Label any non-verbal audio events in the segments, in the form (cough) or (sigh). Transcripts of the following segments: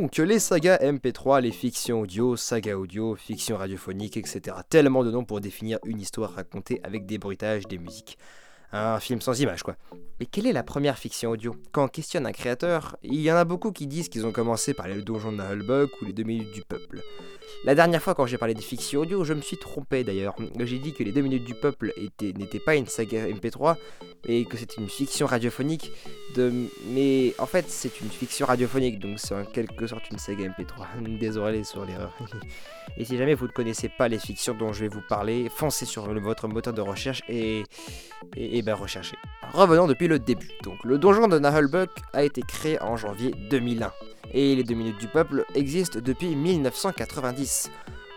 Donc les sagas MP3, les fictions audio, sagas audio, fiction radiophonique, etc. Tellement de noms pour définir une histoire racontée avec des bruitages, des musiques. Un film sans image, quoi. Mais quelle est la première fiction audio? Quand on questionne un créateur, il y en a beaucoup qui disent qu'ils ont commencé par les donjons de Nullbuck ou les deux minutes du peuple. La dernière fois, quand j'ai parlé des fictions audio, je me suis trompé d'ailleurs. J'ai dit que les deux minutes du peuple n'étaient pas une saga MP3, et que c'était une fiction radiophonique. Mais en fait, c'est une fiction radiophonique, donc c'est en quelque sorte une saga MP3. (laughs) Désolé sur l'erreur. (laughs) et si jamais vous ne connaissez pas les fictions dont je vais vous parler, foncez sur votre moteur de recherche et, et, ben recherchez. Revenons depuis le début. Donc, le donjon de Nahulbuck a été créé en janvier 2001 et les deux minutes du peuple existent depuis 1990.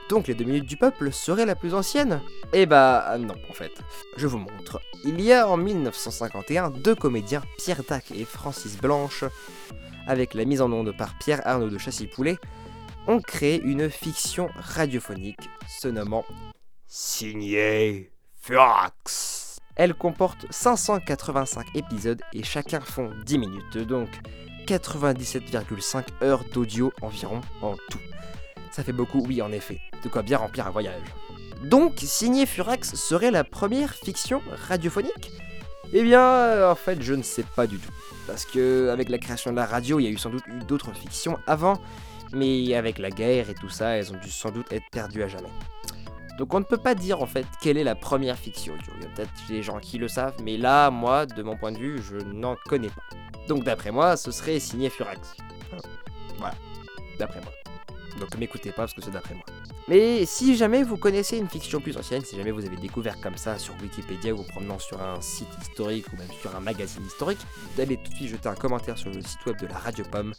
Donc les deux minutes du peuple seraient la plus ancienne Eh bah non en fait. Je vous montre. Il y a en 1951 deux comédiens, Pierre Dac et Francis Blanche, avec la mise en onde par Pierre Arnaud de Chassy-Poulet, ont créé une fiction radiophonique se nommant Signé Furax. Elle comporte 585 épisodes et chacun font 10 minutes, donc 97,5 heures d'audio environ en tout. Ça fait beaucoup, oui en effet, de quoi bien remplir un voyage. Donc, signer Furax serait la première fiction radiophonique? Eh bien, euh, en fait, je ne sais pas du tout. Parce que avec la création de la radio, il y a eu sans doute d'autres fictions avant, mais avec la guerre et tout ça, elles ont dû sans doute être perdues à jamais. Donc on ne peut pas dire en fait quelle est la première fiction. Il y a peut-être des gens qui le savent, mais là, moi, de mon point de vue, je n'en connais pas. Donc d'après moi, ce serait signé Furax. Voilà, d'après moi. Donc m'écoutez pas parce que c'est d'après moi. Mais si jamais vous connaissez une fiction plus ancienne, si jamais vous avez découvert comme ça sur Wikipédia ou vous promenant sur un site historique ou même sur un magazine historique, d'aller tout de suite jeter un commentaire sur le site web de la Radio Pomme.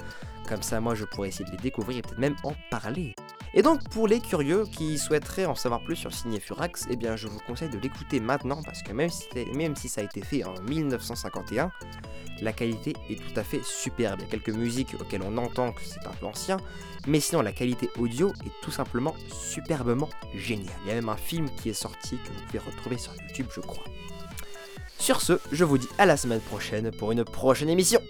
Comme ça, moi je pourrais essayer de les découvrir et peut-être même en parler. Et donc pour les curieux qui souhaiteraient en savoir plus sur Signé Furax, eh bien je vous conseille de l'écouter maintenant parce que même si, même si ça a été fait en 1951, la qualité est tout à fait superbe. Il y a quelques musiques auxquelles on entend que c'est un peu ancien, mais sinon la qualité audio est tout simplement superbement géniale. Il y a même un film qui est sorti que vous pouvez retrouver sur YouTube, je crois. Sur ce, je vous dis à la semaine prochaine pour une prochaine émission.